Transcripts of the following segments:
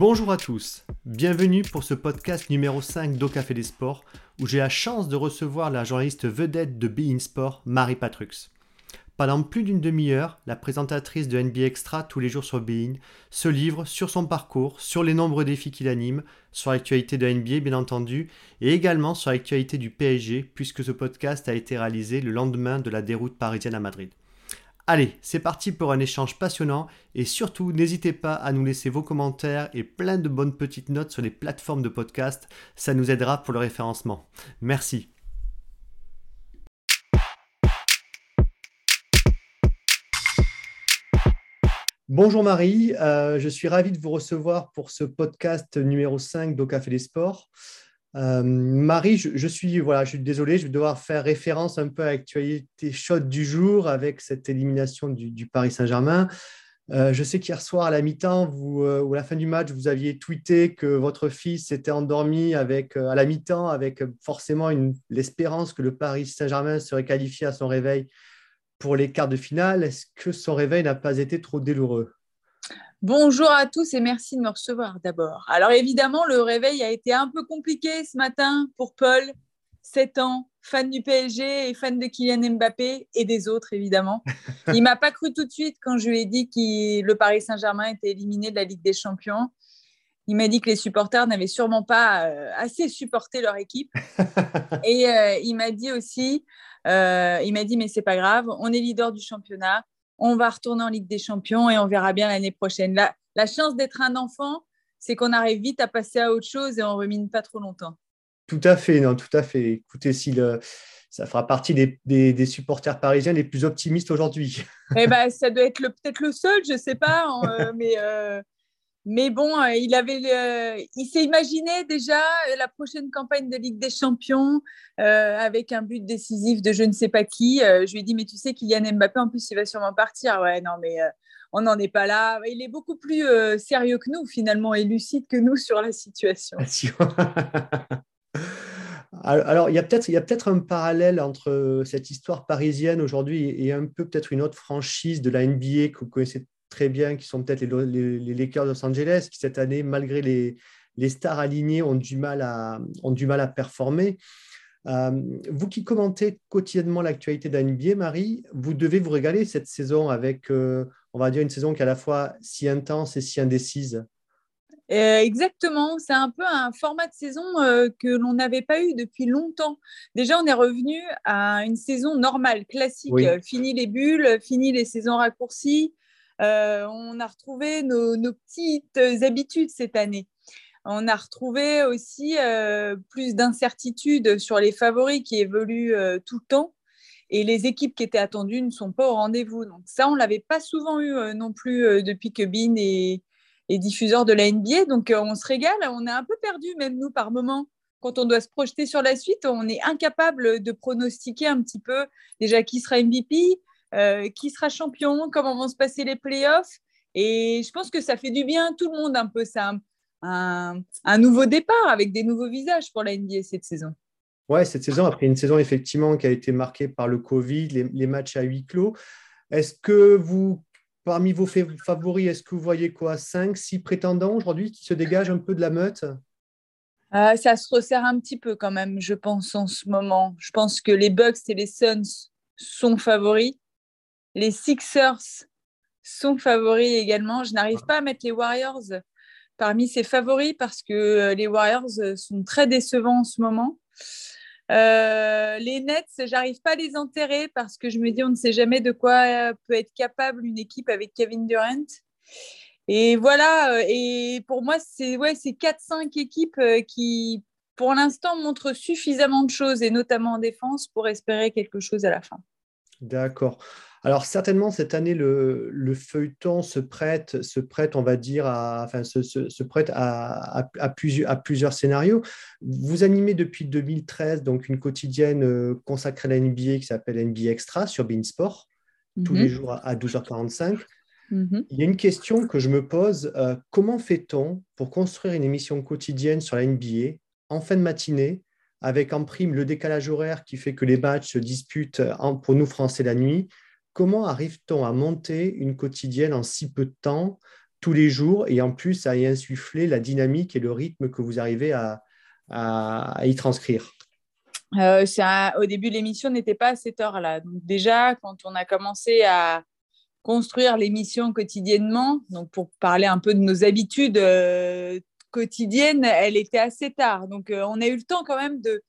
Bonjour à tous, bienvenue pour ce podcast numéro 5 d'Au des Sports où j'ai la chance de recevoir la journaliste vedette de Be In Sport, Marie Patrux. Pendant plus d'une demi-heure, la présentatrice de NBA Extra tous les jours sur Bein se livre sur son parcours, sur les nombreux défis qu'il anime, sur l'actualité de NBA bien entendu, et également sur l'actualité du PSG puisque ce podcast a été réalisé le lendemain de la déroute parisienne à Madrid. Allez, c'est parti pour un échange passionnant et surtout n'hésitez pas à nous laisser vos commentaires et plein de bonnes petites notes sur les plateformes de podcast, ça nous aidera pour le référencement. Merci. Bonjour Marie, euh, je suis ravi de vous recevoir pour ce podcast numéro 5 d'Au Café des Sports. Euh, Marie, je, suis, voilà, je suis désolé, je vais devoir faire référence un peu à l'actualité chaude du jour avec cette élimination du, Paris Saint-Germain. Euh, je sais qu'hier soir, à la mi-temps euh, ou à la fin du match, vous aviez tweeté que votre fils s'était endormi avec, à la mi-temps avec forcément l'espérance que le Paris Saint-Germain serait qualifié à son réveil pour les quarts de finale. Est-ce que son réveil n'a pas été trop douloureux? Bonjour à tous et merci de me recevoir d'abord. Alors évidemment, le réveil a été un peu compliqué ce matin pour Paul, 7 ans, fan du PSG et fan de Kylian Mbappé et des autres évidemment. Il m'a pas cru tout de suite quand je lui ai dit que le Paris Saint-Germain était éliminé de la Ligue des Champions. Il m'a dit que les supporters n'avaient sûrement pas euh, assez supporté leur équipe. et euh, il m'a dit aussi, euh, il m'a dit mais c'est pas grave, on est leader du championnat, on va retourner en Ligue des Champions et on verra bien l'année prochaine. La, la chance d'être un enfant, c'est qu'on arrive vite à passer à autre chose et on remine pas trop longtemps. Tout à fait, non, tout à fait. Écoutez, si ça fera partie des, supporters parisiens les plus optimistes aujourd'hui. Eh ben, ça doit être peut-être le seul, je ne sais pas, euh, mais euh, mais bon, euh, il avait, il s'est imaginé déjà euh, la prochaine campagne de Ligue des Champions euh, avec un but décisif de je ne sais pas qui. je lui ai dit, mais tu sais, Kylian Mbappé, en plus, il va sûrement partir. Ouais, non, mais on n'en est pas là. Il est beaucoup plus sérieux que nous, finalement, et lucide que nous sur la situation. Alors, il y a peut-être peut un parallèle entre cette histoire parisienne aujourd'hui et un peu peut-être une autre franchise de la NBA que vous connaissez très bien, qui sont peut-être les, les, Lakers de Los Angeles, qui cette année, malgré les, les stars alignées, ont du mal à, ont du mal à performer. Euh, vous qui commentez quotidiennement l'actualité de la NBA, Marie, vous devez vous régaler cette saison avec, euh, on va dire, une saison qui est à la fois si intense et si indécise. Euh, exactement, c'est un peu un format de saison que l'on n'avait pas eu depuis longtemps. Déjà, on est revenu à une saison normale, classique. Fini les bulles, fini les saisons raccourcies. Euh, on a retrouvé nos, petites habitudes cette année. On a retrouvé aussi euh, plus d'incertitudes sur les favoris qui évoluent euh, tout le temps et les équipes qui étaient attendues ne sont pas au rendez-vous. Donc ça, on l'avait pas souvent eu non plus depuis que Bean est, diffuseur de la NBA. Donc on se régale, on est un peu perdu même nous par moment. Quand on doit se projeter sur la suite, on est incapable de pronostiquer un petit peu déjà qui sera MVP, euh, qui sera champion, comment vont se passer les playoffs. Et je pense que ça fait du bien à tout le monde un peu. ça un, un, nouveau départ avec des nouveaux visages pour la NBA cette saison. Ouais, cette saison, après une saison effectivement qui a été marquée par le Covid, les, matchs à huis clos. Est-ce que vous, parmi vos favoris, est-ce que vous voyez quoi? 5, 6 prétendants aujourd'hui qui se dégagent un peu de la meute? Euh, Ça se resserre un petit peu quand même, je pense, en ce moment. Je pense que les Bucks et les Suns sont favoris. Les Sixers sont favoris également. Je n'arrive pas à mettre les Warriors parmi ces favoris parce que euh, les Warriors euh, sont très décevants en ce moment. Euh, les Nets, j'arrive pas à les enterrer parce que je me dis on ne sait jamais de quoi peut être capable une équipe avec Kevin Durant. Et voilà, et pour moi, c'est ouais, 4-5 équipes qui, pour l'instant, montrent suffisamment de choses, et notamment en défense, pour espérer quelque chose à la fin. D'accord. Alors certainement cette année le, feuilleton se prête, se prête, on va dire, à, enfin, se, prête à, plusieurs, scénarios. Vous animez depuis 2013 donc une quotidienne euh, consacrée à la NBA qui s'appelle NBA Extra sur Beansport tous les mhm. jours à 12h45. Mhm. Il y a une question que je me pose euh, comment fait-on pour construire une émission quotidienne sur la NBA en fin de matinée avec en prime le décalage horaire qui fait que les matchs se disputent pour nous Français la nuit Comment arrive-t-on à monter une quotidienne en si peu de temps tous les jours et en plus à y insuffler la dynamique et le rythme que vous arrivez à, y transcrire? Euh, Au début, l'émission n'était pas à cette heure-là. Déjà, quand on a commencé à construire l'émission quotidiennement, donc pour parler un peu de nos habitudes euh, quotidiennes, elle était assez tard. Donc euh, on a eu le temps quand même de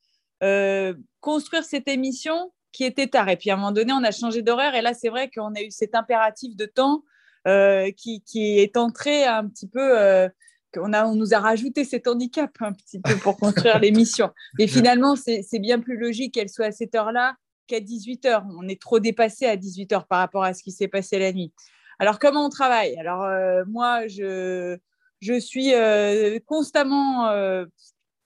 construire cette émission qui était tard. Et puis à un moment donné, on a changé d'horaire. Et là, c'est vrai qu'on a eu cet impératif de temps euh, qui, est entré un petit peu. Euh, on, a, on nous a rajouté cet handicap un petit peu pour construire l'émission. Et finalement, c'est bien plus logique qu'elle soit à cette heure-là qu'à 18h. On est trop dépassé à 18h par rapport à ce qui s'est passé la nuit. Alors, comment on travaille? Alors, euh, moi, je, je suis constamment,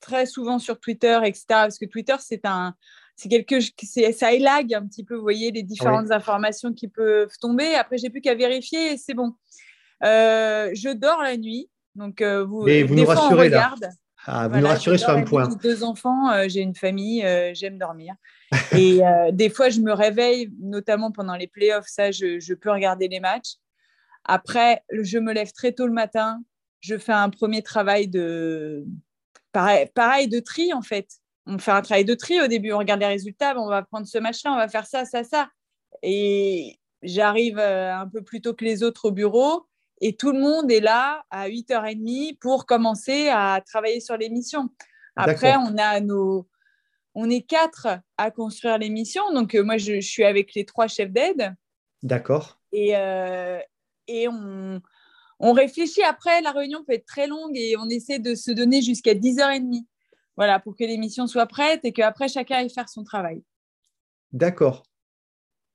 très souvent sur Twitter, etc. Parce que Twitter, c'est un, c'est quelque ça élague un petit peu, vous voyez, les différentes informations qui peuvent tomber. Après, j'ai plus qu'à vérifier et c'est bon. Euh, je dors la nuit, donc euh, vous, vous nous rassurez là. Ah, vous nous rassurez sur un point. J'ai deux enfants, euh, j'ai une famille, j'aime dormir. et des fois, je me réveille, notamment pendant les playoffs, ça, je, je, peux regarder les matchs. Après, je me lève très tôt le matin, je fais un premier travail de pareil, pareil de tri en fait on fait un travail de tri au début, on regarde les résultats, on va prendre ce match-là, on va faire ça, ça, ça. Et j'arrive euh, un peu plus tôt que les autres au bureau et tout le monde est là à 8h30 pour commencer à travailler sur l'émission. Après, on a nos... On est quatre à construire l'émission. Donc, euh, moi, je, suis avec les trois chefs d'aide. D'accord. Et, euh, et on, on réfléchit. Après, la réunion peut être très longue et on essaie de se donner jusqu'à 10h30 voilà, pour que l'émission soit prête et qu'après chacun aille faire son travail. D'accord.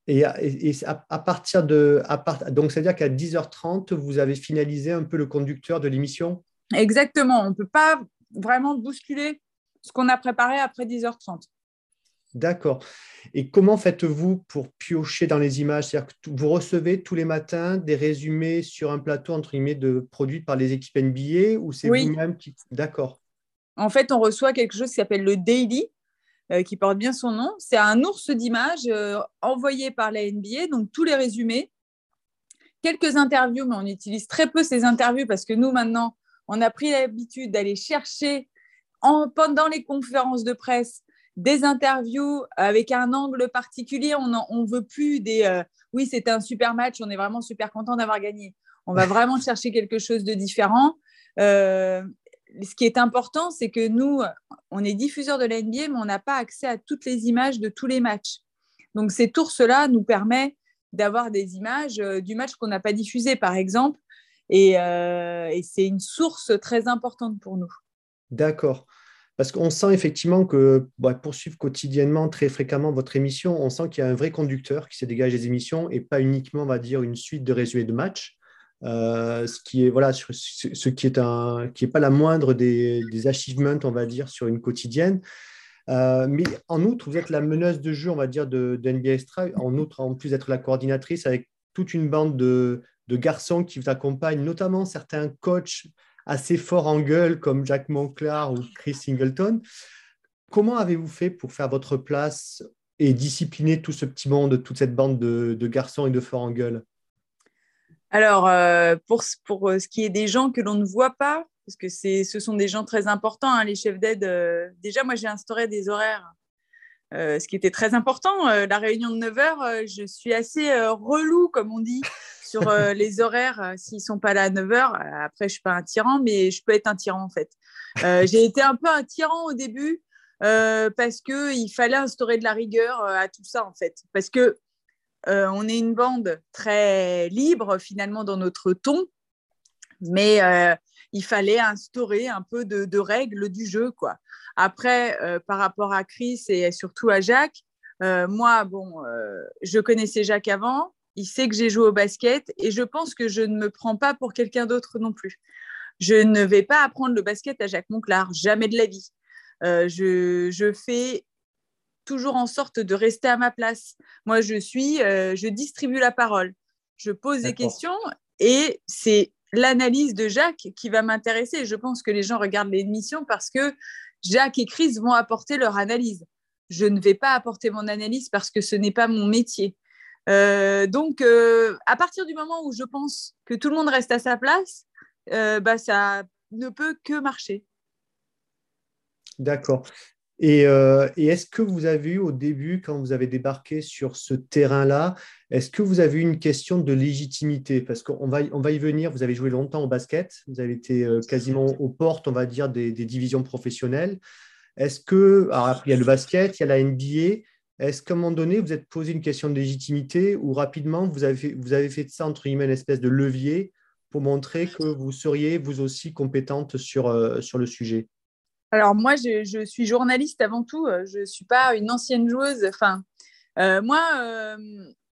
Et, à, partir de. À donc, c'est-à-dire qu'à 10h30, vous avez finalisé un peu le conducteur de l'émission? Exactement. On ne peut pas vraiment bousculer ce qu'on a préparé après 10h30. D'accord. Et comment faites-vous pour piocher dans les images? C'est-à-dire que vous recevez tous les matins des résumés sur un plateau, entre guillemets, de, produits par les équipes NBA ou c'est vous-même qui. D'accord. En fait, on reçoit quelque chose qui s'appelle le Daily, euh, qui porte bien son nom. C'est un ours d'images euh, envoyé par la NBA, donc tous les résumés, quelques interviews, mais on utilise très peu ces interviews parce que nous, maintenant, on a pris l'habitude d'aller chercher pendant les conférences de presse des interviews avec un angle particulier. On ne veut plus des euh, oui, c'était un super match, on est vraiment super content d'avoir gagné. On va vraiment chercher quelque chose de différent ce qui est important, c'est que nous, on est diffuseur de la mais on n'a pas accès à toutes les images de tous les matchs. Donc, ces tours-là nous permettent d'avoir des images euh, du match qu'on n'a pas diffusé, par exemple. Euh, et, c'est une source très importante pour nous. D'accord. Parce qu'on sent effectivement que bah, pour quotidiennement, très fréquemment votre émission, on sent qu'il y a un vrai conducteur qui se dégage des émissions et pas uniquement, on va dire, une suite de résumés de matchs. Euh, ce qui est voilà, ce qui est un, qui est pas la moindre des, des achievements, on va dire, sur une quotidienne. Euh, mais en outre, vous êtes la meneuse de jeu, on va dire, de, de NBA Extra. En outre, en plus d'être la coordinatrice avec toute une bande de, de, garçons qui vous accompagnent, notamment certains coachs assez forts en gueule comme Jack Monclar ou Chris Singleton. Comment avez-vous fait pour faire votre place et discipliner tout ce petit monde, toute cette bande de, de garçons et de forts en gueule? Alors, euh, pour, pour euh, ce qui est des gens que l'on ne voit pas, parce que ce sont des gens très importants, hein, les chefs d'aide, euh, déjà, moi, j'ai instauré des horaires, ce qui était très important. la réunion de 9 heures, je suis assez relou, comme on dit, sur les horaires. S'ils ne sont pas là à 9 heures, après, je ne suis pas un tyran, mais je peux être un tyran, en fait. j'ai été un peu un tyran au début. parce qu'il fallait instaurer de la rigueur à tout ça, en fait. Parce que euh, on est une bande très libre finalement dans notre ton, mais euh, il fallait instaurer un peu de, règles du jeu. Quoi. Après, euh, par rapport à Chris et surtout à Jacques, moi, bon, je connaissais Jacques avant, il sait que j'ai joué au basket et je pense que je ne me prends pas pour quelqu'un d'autre non plus. Je ne vais pas apprendre le basket à Jacques Monclar, jamais de la vie. je, je, fais toujours en sorte de rester à ma place. Moi, je suis, euh, je distribue la parole, je pose des questions et c'est l'analyse de Jacques qui va m'intéresser. Je pense que les gens regardent l'émission parce que Jacques et Chris vont apporter leur analyse. Je ne vais pas apporter mon analyse parce que ce n'est pas mon métier. donc, à partir du moment où je pense que tout le monde reste à sa place, bah, ça ne peut que marcher. D'accord. Euh, et, est-ce que vous avez eu au début, quand vous avez débarqué sur ce terrain-là, est-ce que vous avez eu une question de légitimité? Parce qu'on va, on va y venir, vous avez joué longtemps au basket, vous avez été euh, quasiment aux portes, on va dire, des, divisions professionnelles. Est-ce que, alors il y a le basket, il y a la NBA, est-ce qu'à un moment donné, vous êtes posé une question de légitimité ou rapidement, vous avez fait, vous avez fait de ça, entre guillemets, une espèce de levier pour montrer que vous seriez vous aussi compétente sur, euh, sur le sujet? Alors moi, je, suis journaliste avant tout. Euh, je ne suis pas une ancienne joueuse. Enfin, euh, moi, euh,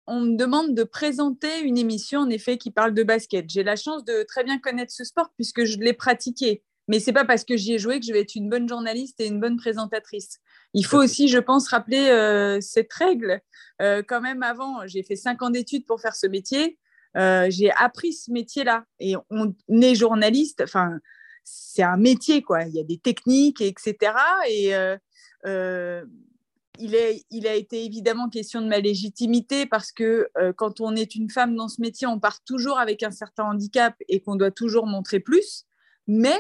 on me demande de présenter une émission, en effet, qui parle de basket. J'ai la chance de très bien connaître ce sport puisque je l'ai pratiqué. Mais ce n'est pas parce que j'y ai joué que je vais être une bonne journaliste et une bonne présentatrice. Il faut aussi, je pense, rappeler cette règle. quand même, avant, j'ai fait cinq ans d'études pour faire ce métier. j'ai appris ce métier-là. Et on est journaliste. Enfin, c'est un métier, quoi. Il y a des techniques, etc. Et euh, euh, il, est, il a été évidemment question de ma légitimité parce que euh, quand on est une femme dans ce métier, on part toujours avec un certain handicap et qu'on doit toujours montrer plus. Mais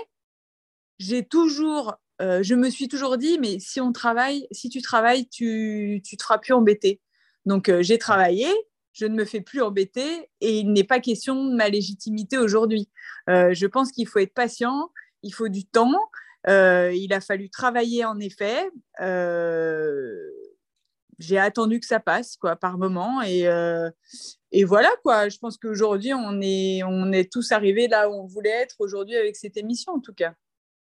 j'ai toujours, je me suis toujours dit, mais si on travaille, si tu travailles, tu, tu te feras plus embêter. Donc j'ai travaillé, je ne me fais plus embêter et il n'est pas question de ma légitimité aujourd'hui. Euh, je pense qu'il faut être patient, il faut du temps. Euh, il a fallu travailler en effet. Euh, j'ai attendu que ça passe quoi, par moment et, et voilà quoi. Je pense qu'aujourd'hui on est, on est tous arrivés là où on voulait être aujourd'hui avec cette émission en tout cas.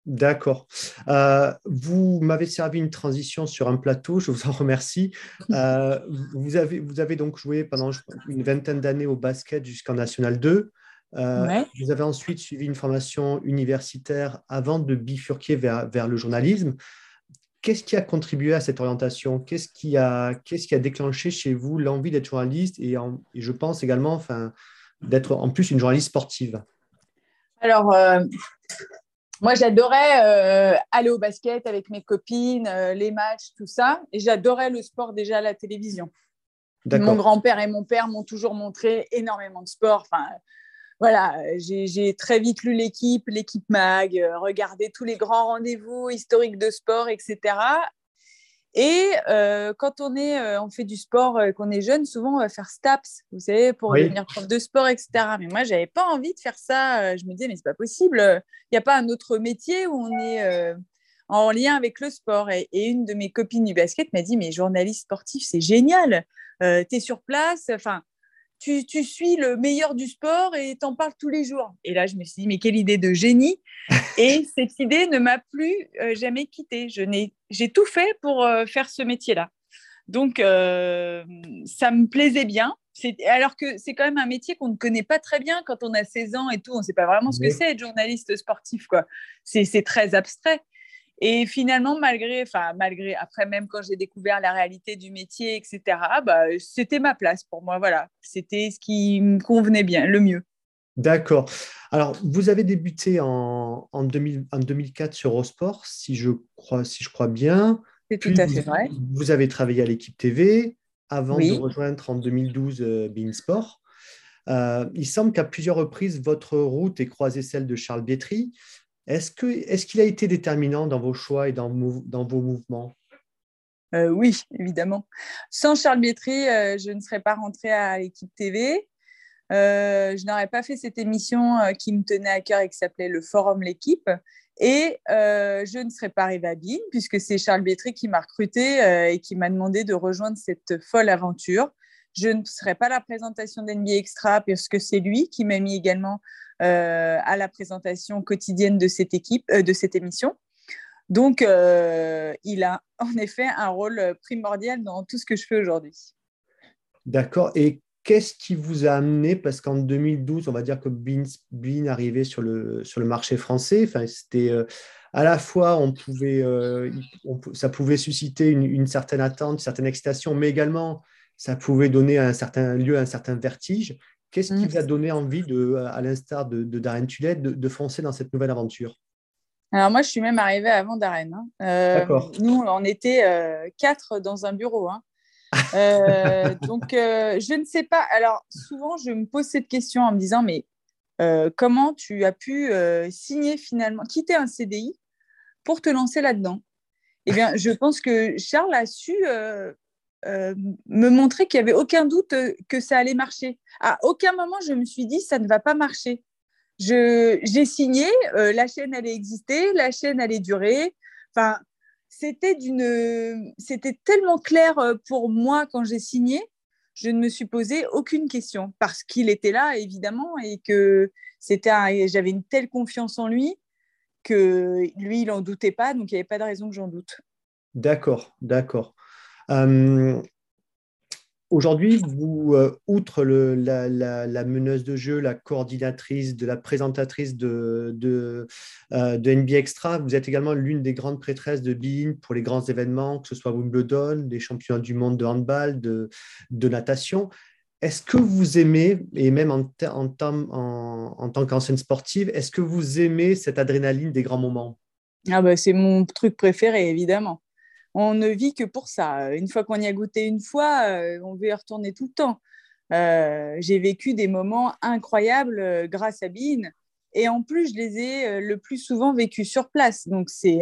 D'accord. Euh, vous m'avez servi une transition sur un plateau, je vous en remercie. Euh, vous, avez, vous avez donc joué pendant une vingtaine d'années au basket jusqu'en National 2. Euh, vous avez ensuite suivi une formation universitaire avant de bifurquer vers, vers le journalisme. Qu'est-ce qui a contribué à cette orientation? Qu'est-ce qui, a, qu'est-ce qui a déclenché chez vous l'envie d'être journaliste et, et, je pense également enfin, d'être en plus une journaliste sportive? Alors, moi, j'adorais euh, aller au basket avec mes copines, euh, les matchs, tout ça. Et j'adorais le sport déjà à la télévision. Mon grand-père et mon père m'ont toujours montré énormément de sport. Enfin, voilà, j'ai très vite lu l'équipe, l'équipe mag, euh, regardé tous les grands rendez-vous historiques de sport, etc. Et euh, quand on, est, euh, on fait du sport, euh, qu'on est jeune, souvent on va faire STAPS, vous savez, pour devenir prof de sport, etc. Mais moi, je n'avais pas envie de faire ça. Je me disais, mais c'est pas possible. Il n'y a pas un autre métier où on est en lien avec le sport. Et, une de mes copines du basket m'a dit, mais journaliste sportif, c'est génial. tu es sur place. Enfin, tu, suis le meilleur du sport et t'en parles tous les jours. Et là, je me suis dit, mais quelle idée de génie Et cette idée ne m'a plus euh, jamais quittée. J'ai tout fait pour euh, faire ce métier-là. Donc, euh, ça me plaisait bien. Alors que c'est quand même un métier qu'on ne connaît pas très bien quand on a 16 ans et tout. On ne sait pas vraiment ce que c'est être journaliste sportif. C'est très abstrait. Et finalement, malgré, enfin malgré, après même quand j'ai découvert la réalité du métier, etc., bah, c'était ma place pour moi. Voilà, c'était ce qui me convenait bien, le mieux. D'accord. Alors, vous avez débuté en, en, 2004 sur Eurosport, si je crois, si je crois bien. C'est tout à fait vrai. Vous avez travaillé à l'équipe TV avant de rejoindre en 2012 euh, Beansport. Euh, il semble qu'à plusieurs reprises, votre route ait croisé celle de Charles Bietri. Est-ce qu'il est a été déterminant dans vos choix et dans, dans vos mouvements? Euh, Oui, évidemment. Sans Charles Bietri, euh, je ne serais pas rentrée à l'équipe TV. Euh, je n'aurais pas fait cette émission qui me tenait à cœur et qui s'appelait le Forum L'équipe. Et je ne serais pas arrivée à BIN, puisque c'est Charles Bietri qui m'a recruté et qui m'a demandé de rejoindre cette folle aventure. Je ne serais pas la présentation d'NBA Extra, puisque c'est lui qui m'a mis également à la présentation quotidienne de cette équipe, euh, de cette émission. Donc, euh, il a en effet un rôle primordial dans tout ce que je fais aujourd'hui. D'accord. Et qu'est-ce qui vous a amené Parce qu'en 2012, on va dire que Bean, arrivait sur le, sur le marché français. Enfin, c'était à la fois, on pouvait, ça pouvait susciter une, une, certaine attente, une certaine excitation, mais également, ça pouvait donner un certain lieu à un certain vertige. Qu'est-ce qui mm. vous a donné envie, de, à l'instar de, de, Darren Tullet, de, foncer dans cette nouvelle aventure? Alors moi, je suis même arrivée avant Darren. Hein. Euh, nous, on était euh, quatre dans un bureau. Hein. donc, je ne sais pas. Alors, souvent, je me pose cette question en me disant, mais comment tu as pu signer finalement, quitter un CDI pour te lancer là-dedans? Eh bien, je pense que Charles a su me montrer qu'il n'y avait aucun doute que ça allait marcher. À aucun moment, je me suis dit, ça ne va pas marcher j'ai signé, euh, la chaîne allait exister, la chaîne allait durer. Enfin, c'était tellement clair euh, pour moi quand j'ai signé, je ne me suis posé aucune question parce qu'il était là évidemment et que c'était, j'avais une telle confiance en lui que lui, il n'en doutait pas, donc il n'y avait pas de raison que j'en doute. D'accord, d'accord. Euh, Aujourd'hui, vous, euh, outre la, meneuse de jeu, la coordinatrice, de la présentatrice de, de, euh, Extra, vous êtes également l'une des grandes prêtresses de Bein pour les grands événements, que ce soit Wimbledon, les championnats du monde de handball, de, natation. Est-ce que vous aimez, et même en tant qu'ancienne sportive, est-ce que vous aimez cette adrénaline des grands moments? Ah bah, C'est mon truc préféré, évidemment on ne vit que pour ça. Une fois qu'on y a goûté une fois, euh, on veut y retourner tout le temps. Euh, j'ai vécu des moments incroyables euh, grâce à Bean. Et en plus, je les ai le plus souvent vécus sur place. Donc, c'est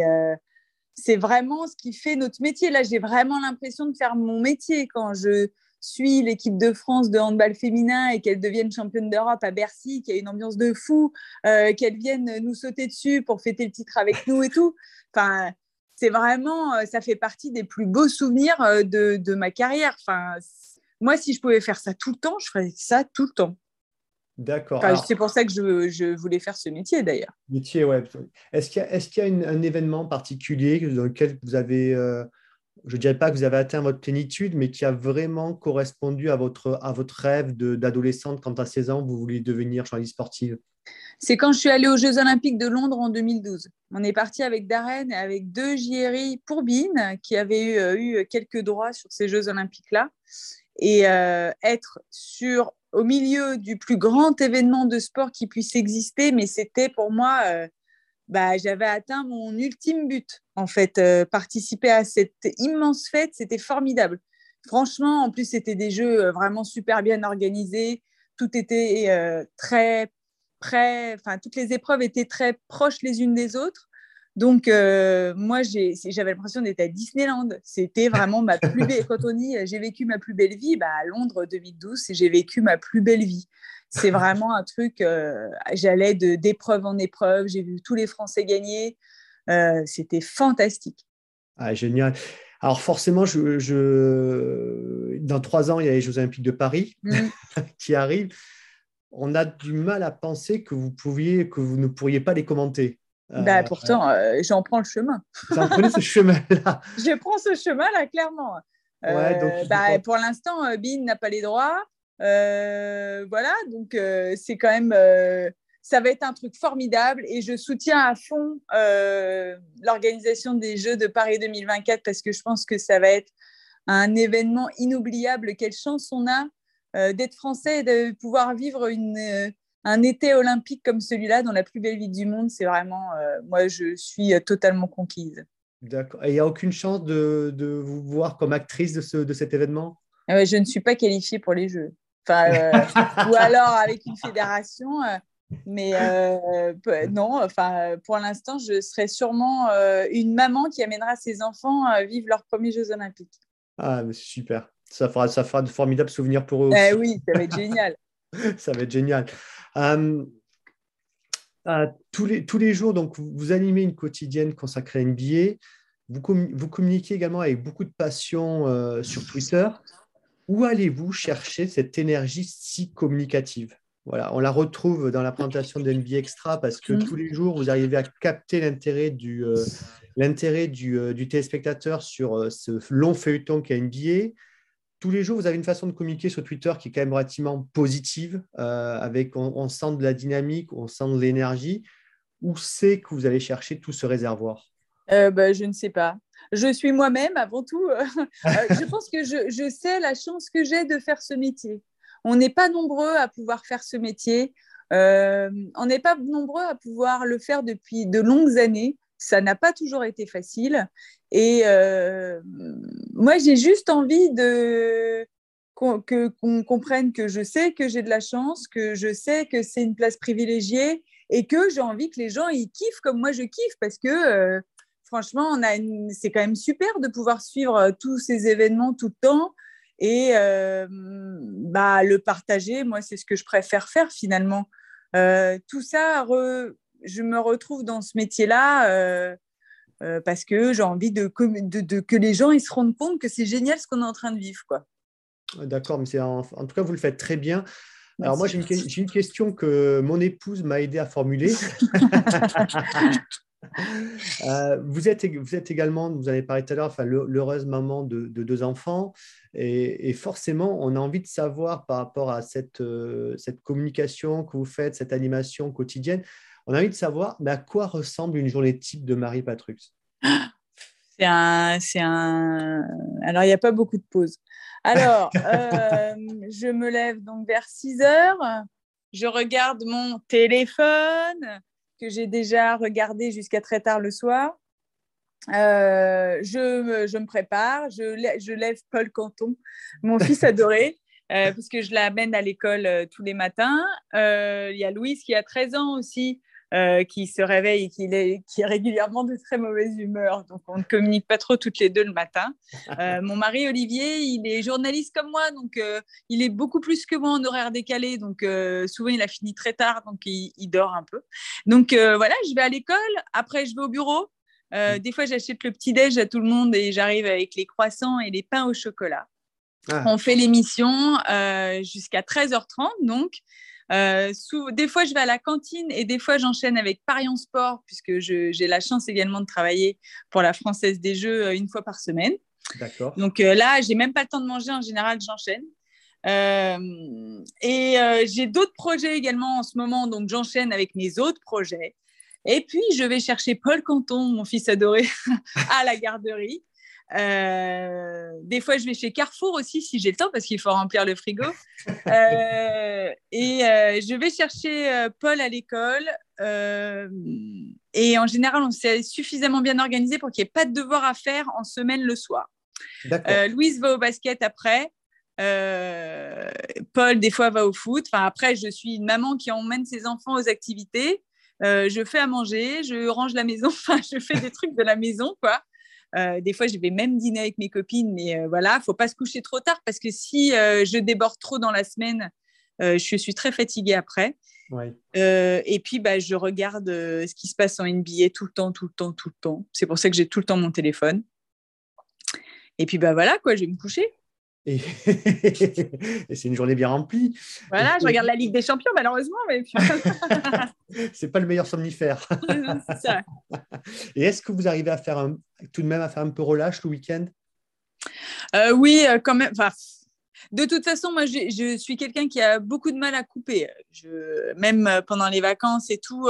c'est vraiment ce qui fait notre métier. Là, j'ai vraiment l'impression de faire mon métier quand je suis l'équipe de France de handball féminin et qu'elle devienne championne d'Europe à Bercy, qu'il y a une ambiance de fou, qu'elle vienne nous sauter dessus pour fêter le titre avec nous et tout. Enfin, c'est vraiment, euh, ça fait partie des plus beaux souvenirs euh, de, ma carrière. Enfin, moi, si je pouvais faire ça tout le temps, je ferais ça tout le temps. D'accord. c'est pour ça que je, voulais faire ce métier d'ailleurs. Métier, ouais. Est-ce qu'il y a, est qu'il y a un événement particulier dans lequel vous avez, euh, je ne dirais pas que vous avez atteint votre plénitude, mais qui a vraiment correspondu à votre, à votre rêve d'adolescente quand à 16 ans, vous vouliez devenir journaliste sportive? C'est quand je suis allée aux Jeux Olympiques de Londres en 2012. On est parti avec Darren et avec deux JRI pour Bean qui avaient euh, eu, quelques droits sur ces Jeux Olympiques-là. Et euh, être sur, au milieu du plus grand événement de sport qui puisse exister, mais c'était pour moi, euh, bah, j'avais atteint mon ultime but. En fait, participer à cette immense fête, c'était formidable. Franchement, en plus, c'était des jeux vraiment super bien organisés. Tout était très enfin, toutes les épreuves étaient très proches les unes des autres. Donc, euh, moi, j'avais l'impression d'être à Disneyland. C'était vraiment ma plus belle. Quand on dit j'ai vécu ma plus belle vie, bah, à Londres 2012, j'ai vécu ma plus belle vie. C'est vraiment un truc. Euh, j'allais d'épreuve en épreuve. J'ai vu tous les Français gagner. Euh, c'était fantastique. Ah, génial. Alors forcément, je, dans trois ans, il y a les Jeux Olympiques de Paris mmh. qui arrivent on a du mal à penser que vous pouviez, que vous ne pourriez pas les commenter. Bah, euh, pourtant, euh, j'en prends le chemin. Vous en prenez ce chemin-là Je prends ce chemin-là, clairement. Euh, bah, pour l'instant, Bin n'a pas les droits. voilà, donc c'est quand même. ça va être un truc formidable et je soutiens à fond l'organisation des Jeux de Paris 2024 parce que je pense que ça va être un événement inoubliable. Quelle chance on a euh, d'être français et de pouvoir vivre une, euh, un été olympique comme celui-là dans la plus belle ville du monde, c'est vraiment, euh, moi, je suis totalement conquise. D'accord. Et il n'y a aucune chance de, de, vous voir comme actrice de, ce, de cet événement? Je ne suis pas qualifiée pour les Jeux. Enfin, ou alors avec une fédération. mais non, enfin, pour l'instant, je serai sûrement une maman qui amènera ses enfants à vivre leurs premiers Jeux olympiques. Ah, super. Ça fera, ça fera de formidables souvenirs pour eux. Eh oui, ça va être génial. ça va être génial. Euh, euh, tous, les, tous les jours, donc, vous animez une quotidienne consacrée à NBA. Vous, vous communiquez également avec beaucoup de passion euh, sur Twitter. Où allez-vous chercher cette énergie si communicative? Voilà, on la retrouve dans la présentation de NBA Extra parce que mm. tous les jours, vous arrivez à capter l'intérêt du, l'intérêt du, du, téléspectateur sur ce long feuilleton qu'est NBA tous les jours, vous avez une façon de communiquer sur Twitter qui est quand même relativement positive, euh, avec on, sent de la dynamique, on sent de l'énergie. Où c'est que vous allez chercher tout ce réservoir? Euh, bah, Je ne sais pas. Je suis moi-même avant tout. Euh, je pense que je, sais la chance que j'ai de faire ce métier. On n'est pas nombreux à pouvoir faire ce métier. on n'est pas nombreux à pouvoir le faire depuis de longues années. Ça n'a pas toujours été facile. Et moi, j'ai juste envie de qu'on comprenne que je sais que j'ai de la chance, que je sais que c'est une place privilégiée et que j'ai envie que les gens ils kiffent comme moi je kiffe parce que franchement, c'est quand même super de pouvoir suivre tous ces événements tout le temps et bah, le partager. Moi, c'est ce que je préfère faire finalement. tout ça, je me retrouve dans ce métier-là euh, euh, parce que j'ai envie de, que les gens ils se rendent compte que c'est génial ce qu'on est en train de vivre. Quoi. D'accord, mais en, en, tout cas, vous le faites très bien. Alors moi, j'ai une, une, question que mon épouse m'a aidé à formuler. Euh, vous, êtes, vous êtes également, vous avez parlé tout à l'heure, enfin, l'heureuse maman de, deux enfants. Et, forcément, on a envie de savoir par rapport à cette, cette communication que vous faites, cette animation quotidienne, on a envie de savoir à quoi ressemble une journée type de Marie Patrux. C'est un, c'est un. Alors, il n'y a pas beaucoup de pauses. Alors, euh, je me lève donc vers 6 heures. Je regarde mon téléphone que j'ai déjà regardé jusqu'à très tard le soir. Euh, je, me, je, me, prépare, je, je, lève Paul Canton, mon fils adoré, euh, parce que je l'amène à l'école tous les matins. Il y a Louise qui a 13 ans aussi, euh, qui se réveille et qui est, qui est, régulièrement de très mauvaise humeur. Donc, on ne communique pas trop toutes les deux le matin. Euh, mon mari, Olivier, il est journaliste comme moi, donc euh, il est beaucoup plus que moi en horaire décalé. Donc, souvent, il a fini très tard, donc il, dort un peu. Donc, voilà, je vais à l'école. Après, je vais au bureau. Mm. des fois, j'achète le petit-déj à tout le monde et j'arrive avec les croissants et les pains au chocolat. Ah. On fait l'émission jusqu'à 13h30, donc. Euh, des fois, je vais à la cantine et des fois, j'enchaîne avec Paris en Sport, puisque j'ai la chance également de travailler pour la Française des Jeux euh, une fois par semaine. D'accord. Donc euh, là, j'ai même pas le temps de manger. En général, j'enchaîne. et j'ai d'autres projets également en ce moment, donc j'enchaîne avec mes autres projets. Et puis, je vais chercher Paul Canton, mon fils adoré, à la garderie. Euh, des fois, je vais chez Carrefour aussi si j'ai le temps parce qu'il faut remplir le frigo. Euh, et euh, je vais chercher Paul à l'école. et en général, on s'est suffisamment bien organisé pour qu'il n'y ait pas de devoir à faire en semaine le soir. Louise va au basket après. Paul, des fois, va au foot. Enfin, après, je suis une maman qui emmène ses enfants aux activités. je fais à manger, je range la maison, enfin, je fais des trucs de la maison, quoi. Euh, des fois, je vais même dîner avec mes copines, mais euh, voilà, faut pas se coucher trop tard parce que si euh, je déborde trop dans la semaine, je suis très fatiguée après. et puis, bah, je regarde ce qui se passe en NBA tout le temps, tout le temps, tout le temps. C'est pour ça que j'ai tout le temps mon téléphone. Et puis, bah voilà, quoi, je vais me coucher. Et, c'est une journée bien remplie. Voilà, je regarde la Ligue des Champions, malheureusement. Mais... c'est pas le meilleur somnifère. ça. Et est-ce que vous arrivez à faire un, tout de même à faire un peu relâche le week-end? Euh, Oui, euh, quand même. Enfin, de toute façon, moi, je, je suis quelqu'un qui a beaucoup de mal à couper. Je, même euh, pendant les vacances et tout.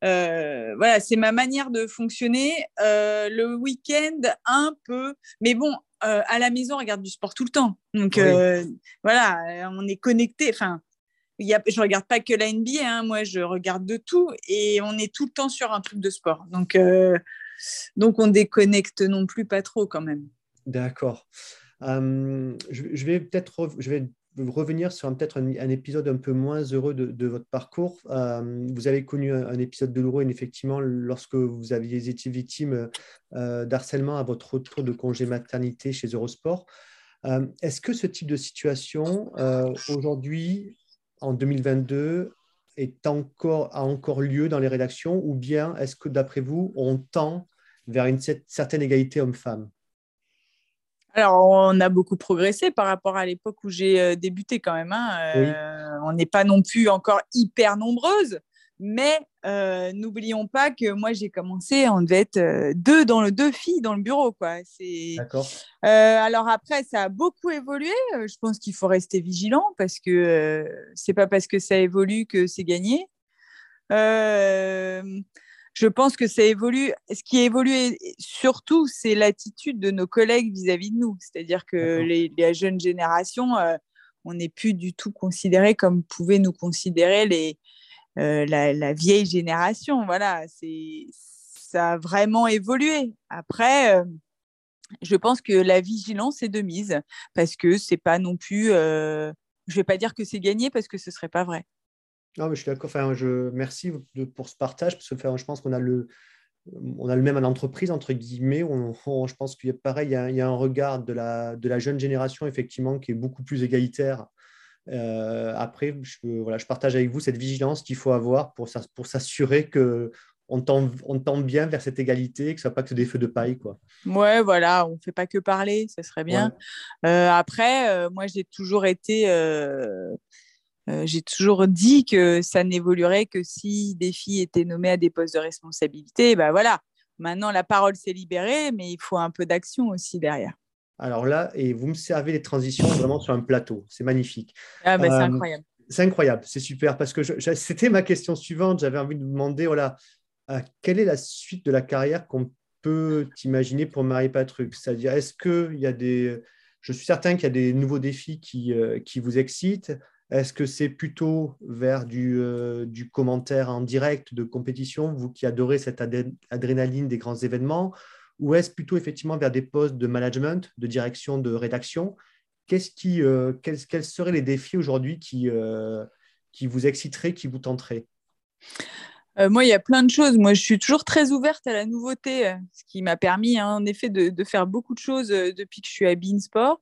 voilà, c'est ma manière de fonctionner. le week-end, un peu. Mais bon, euh, à la maison, on regarde du sport tout le temps. Donc euh, voilà, on est connecté. Enfin, y a, je ne regarde pas que la NBA, hein. moi je regarde de tout et on est tout le temps sur un truc de sport. Donc, euh, donc on déconnecte non plus pas trop quand même. D'accord. je, je, vais peut-être je vais revenir sur peut-être un, épisode un peu moins heureux de, votre parcours. Euh, vous avez connu un, épisode douloureux, effectivement, lorsque vous aviez été victime euh, d'harcèlement à votre retour de congé maternité chez Eurosport. Euh, est-ce que ce type de situation, aujourd'hui, en 2022, est encore, a encore lieu dans les rédactions ou bien est-ce que, d'après vous, on tend vers une certaine égalité homme-femme? Alors, on a beaucoup progressé par rapport à l'époque où j'ai euh, débuté quand même. Hein. Euh, on n'est pas non plus encore hyper nombreuses, mais euh, n'oublions pas que moi j'ai commencé, on devait être deux dans le deux filles dans le bureau, quoi. D'accord. alors après, ça a beaucoup évolué. Je pense qu'il faut rester vigilant parce que c'est pas parce que ça évolue que c'est gagné je pense que ça évolue. Ce qui évolue surtout, c'est l'attitude de nos collègues vis-à-vis de nous. C'est-à-dire que les, jeunes générations, euh, on n'est plus du tout considéré comme pouvaient nous considérer les, euh, la, vieille génération. Voilà, ça a vraiment évolué. Après, euh, je pense que la vigilance est de mise parce que c'est pas non plus. Euh, je vais pas dire que c'est gagné parce que ce serait pas vrai. Non, mais je suis d'accord. Enfin, je merci pour ce partage parce que je pense qu'on a le on a le même à l'entreprise, entre guillemets. je pense qu'il y a pareil, il y a, un regard de la, de la jeune génération, effectivement, qui est beaucoup plus égalitaire. Euh, après, je, voilà, je partage avec vous cette vigilance qu'il faut avoir pour, pour s'assurer que on tend, on tend bien vers cette égalité, que ce soit pas que des feux de paille. Quoi. Ouais, voilà, on ne fait pas que parler, ça serait bien. Euh, après, euh, moi, j'ai toujours été, euh, j'ai toujours dit que ça n'évoluerait que si des filles étaient nommées à des postes de responsabilité. Ben voilà, maintenant la parole s'est libérée, mais il faut un peu d'action aussi derrière. Alors là, et vous me servez les transitions vraiment sur un plateau, c'est magnifique. Ah ben, c'est incroyable. C'est incroyable, c'est super, parce que c'était ma question suivante. J'avais envie de vous demander, voilà, quelle est la suite de la carrière qu'on peut imaginer pour Marie Patruc? C'est-à-dire, est-ce qu'il y a des. Je suis certain qu'il y a des nouveaux défis qui, euh, qui vous excitent. Est-ce que c'est plutôt vers du, euh, du, commentaire en direct de compétition, vous qui adorez cette adrénaline des grands événements, ou est-ce plutôt effectivement vers des postes de management, de direction, de rédaction? Euh, quels, seraient les défis aujourd'hui qui, qui vous exciteraient, qui vous tenteraient? Euh, moi, il y a plein de choses. Moi, je suis toujours très ouverte à la nouveauté, euh, ce qui m'a permis, hein, en effet, de, faire beaucoup de choses euh, depuis que je suis à Beansport.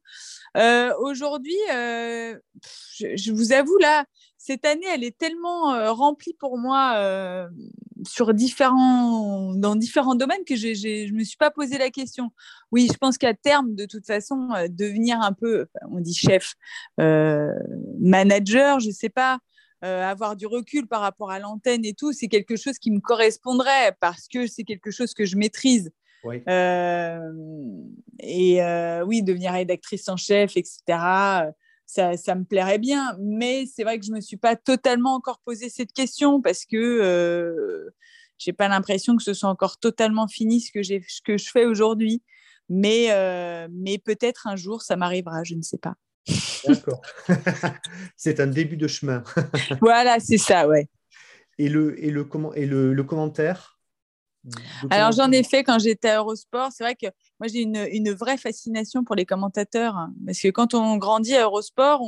Aujourd'hui, je, vous avoue, là, cette année, elle est tellement remplie pour moi dans différents domaines que je ne me suis pas posé la question. Oui, je pense qu'à terme, de toute façon, devenir un peu, on dit chef, manager, je ne sais pas, euh, avoir du recul par rapport à l'antenne et tout, c'est quelque chose qui me correspondrait parce que c'est quelque chose que je maîtrise. Euh, et euh, oui, devenir rédactrice en chef, etc., ça, ça me plairait bien. Mais c'est vrai que je ne me suis pas totalement encore posé cette question parce que je n'ai pas l'impression que ce soit encore totalement fini ce que, ce que je fais aujourd'hui. Mais, mais peut-être un jour, ça m'arrivera, je ne sais pas. D'accord. c'est un début de chemin. voilà, c'est ça, ouais. Et le, et le, comment, et le, le commentaire? Alors, j'en ai fait quand j'étais à Eurosport. C'est vrai que moi, j'ai une, une, vraie fascination pour les commentateurs. Hein, parce que quand on grandit à Eurosport,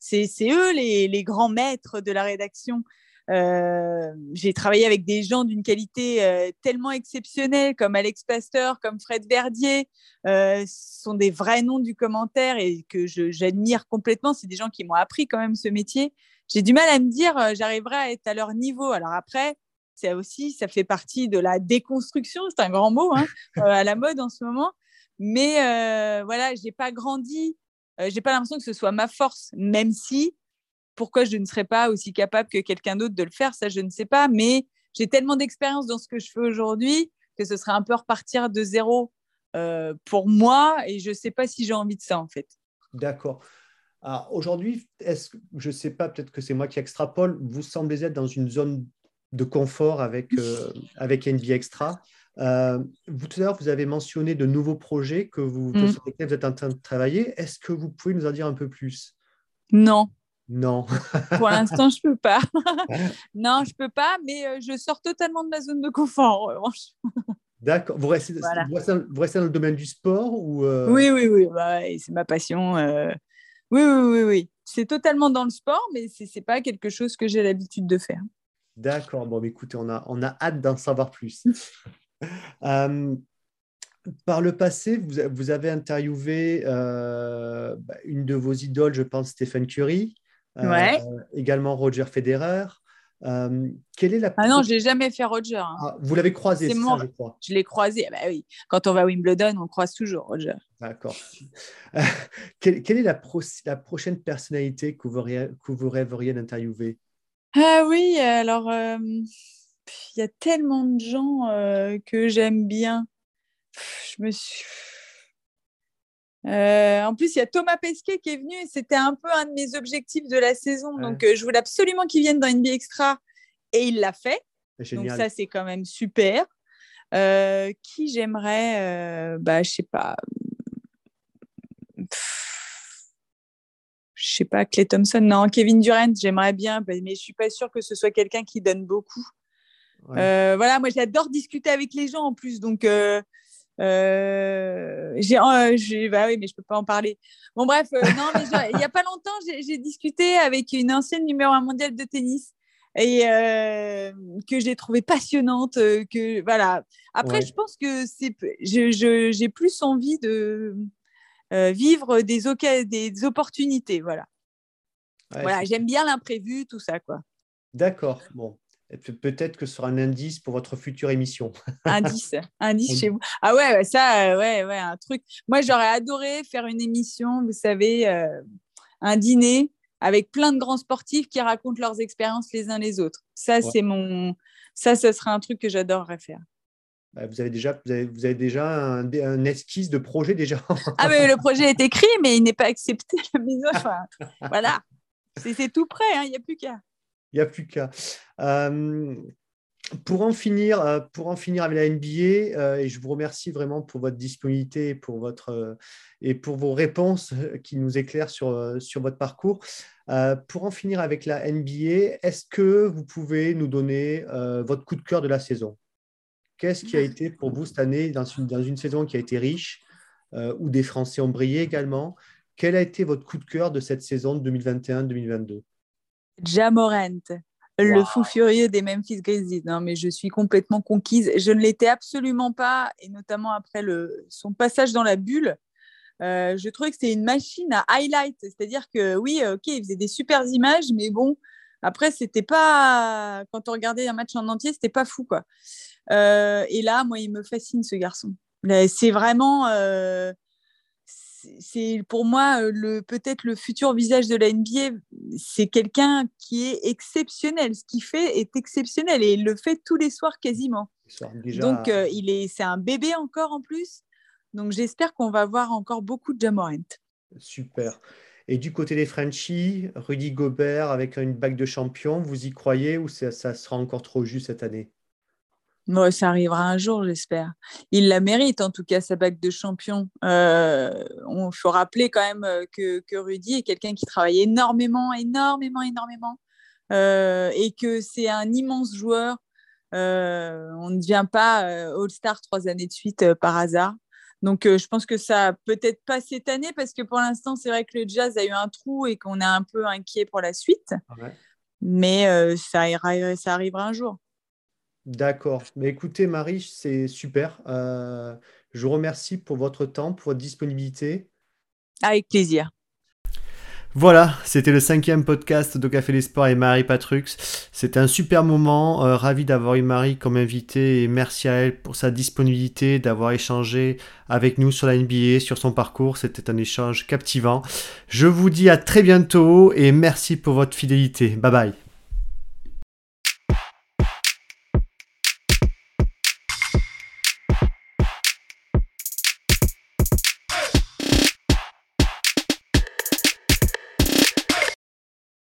c'est eux les, les, grands maîtres de la rédaction. Euh, j'ai travaillé avec des gens d'une qualité euh, tellement exceptionnelle comme Alex Pasteur, comme Fred Verdier. Euh, ce sont des vrais noms du commentaire et que j'admire complètement. C'est des gens qui m'ont appris quand même ce métier. J'ai du mal à me dire j'arriverai à être à leur niveau. Alors après, c'est aussi, ça fait partie de la déconstruction, c'est un grand mot hein, à la mode en ce moment. Mais voilà, j'ai pas grandi, j'ai pas l'impression que ce soit ma force, même si pourquoi je ne serais pas aussi capable que quelqu'un d'autre de le faire, ça je ne sais pas, mais j'ai tellement d'expérience dans ce que je fais aujourd'hui que ce serait un peu repartir de zéro euh, pour moi et je ne sais pas si j'ai envie de ça en fait. D'accord. Aujourd'hui, je ne sais pas, peut-être que c'est moi qui extrapole, vous semblez être dans une zone de confort avec, euh, avec Extra. Euh, vous, tout à l'heure, vous avez mentionné de nouveaux projets que vous, mm. sur lesquels vous êtes en train de travailler. Est-ce que vous pouvez nous en dire un peu plus? Non, non. Pour l'instant, je peux pas. non, je peux pas, mais euh, je sors totalement de ma zone de confort, en revanche. D'accord. Vous, restez, vous, restez, dans le domaine du sport ou euh? Oui, oui, oui. Bah, c'est ma passion. Euh. Oui, oui, oui, oui. C'est totalement dans le sport, mais ce n'est pas quelque chose que j'ai l'habitude de faire. D'accord. Bon, écoutez, on a, on a hâte d'en savoir plus. par le passé, vous, vous avez interviewé bah, une de vos idoles, je pense, Stephen Curry. Ouais. Euh, également Roger Federer. Euh, quelle est la Ah non, je l'ai jamais fait Roger. Hein. Ah, vous l'avez croisé, c'est ça, je crois. Je l'ai croisé. Ah bah oui. Quand on va à Wimbledon, on croise toujours Roger. D'accord. Euh, quelle, est la, la, prochaine personnalité que vous, que vous rêveriez d'interviewer? Ah oui, alors il y a tellement de gens que j'aime bien. Je me suis euh, en plus, il y a Thomas Pesquet qui est venu et c'était un peu un de mes objectifs de la saison. Donc, euh, je voulais absolument qu'il vienne dans NBA Extra et il l'a fait. Donc, ça, c'est quand même super. Euh, qui j'aimerais Bah, je sais pas. Je sais pas, Clay Thompson, non, Kevin Durant, j'aimerais bien, mais je suis pas sûre que ce soit quelqu'un qui donne beaucoup. voilà, moi j'adore discuter avec les gens en plus, donc euh, j'ai, euh, bah oui, mais je peux pas en parler. Bon, bref, euh, non, mais il y a pas longtemps, j'ai, discuté avec une ancienne numéro 1 mondiale de tennis et que j'ai trouvé passionnante. que voilà. Après, je pense que c'est, j'ai plus envie de vivre des, des opportunités. Voilà. voilà, j'aime bien l'imprévu, tout ça, quoi. D'accord. Bon, Peut-être que ce sera un indice pour votre future émission. indice, indice chez vous. Ah ouais, ça, euh, ouais, ouais, un truc. Moi, j'aurais adoré faire une émission, vous savez, euh, un dîner avec plein de grands sportifs qui racontent leurs expériences les uns les autres. Ça, c'est mon. Ça, ce serait un truc que j'adorerais faire. Bah, vous avez déjà, vous avez, déjà un, un, esquisse de projet déjà. ah mais le projet est écrit, mais il n'est pas accepté. voilà, c'est tout prêt, hein, il n'y a plus qu'à. Il n'y a plus qu'à. Euh, pour en finir, euh, pour en finir avec la NBA, euh, et je vous remercie vraiment pour votre disponibilité et pour, votre, et pour vos réponses qui nous éclairent sur, sur votre parcours. pour en finir avec la NBA, est-ce que vous pouvez nous donner votre coup de cœur de la saison? Qu'est-ce qui a été pour vous cette année dans une, dans une saison qui a été riche, où des Français ont brillé également? Quel a été votre coup de cœur de cette saison 2021-2022 Jamorant, le fou furieux des Memphis Grizzlies. Non, mais je suis complètement conquise. Je ne l'étais absolument pas, et notamment après le, son passage dans la bulle. Euh, je trouvais que c'était une machine à highlight, c'est-à-dire que oui, ok, il faisait des super images, mais bon, après c'était pas quand on regardait un match en entier, c'était pas fou quoi. Euh, et là, moi, il me fascine ce garçon. C'est vraiment, euh, c'est pour moi euh, le peut-être le futur visage de la NBA. C'est quelqu'un qui est exceptionnel. Ce qu'il fait est exceptionnel et il le fait tous les soirs quasiment. Donc euh, il est, c'est un bébé encore en plus. Donc j'espère qu'on va voir encore beaucoup de Jamorant. Super. Et du côté des Frenchies, Rudy Gobert avec une bague de champion, vous y croyez ou ça sera encore trop juste cette année? Ça arrivera un jour, j'espère. Il la mérite, en tout cas, sa bague de champion. Euh, on faut rappeler quand même euh, que, que Rudy est quelqu'un qui travaille énormément, énormément, énormément, euh, et que c'est un immense joueur. on ne devient pas All-Star trois années de suite par hasard. Donc, je pense que ça peut-être pas cette année, parce que pour l'instant, c'est vrai que le jazz a eu un trou et qu'on est un peu inquiet pour la suite. Mais ça, ça arrivera un jour. D'accord. Mais écoutez, Marie, c'est super. Euh, je vous remercie pour votre temps, pour votre disponibilité. Avec plaisir. Voilà, c'était le cinquième podcast de Café des Sports et Marie Patrux. C'était un super moment, euh, ravi d'avoir eu Marie comme invitée et merci à elle pour sa disponibilité, d'avoir échangé avec nous sur la NBA, sur son parcours. C'était un échange captivant. Je vous dis à très bientôt et merci pour votre fidélité. Bye bye.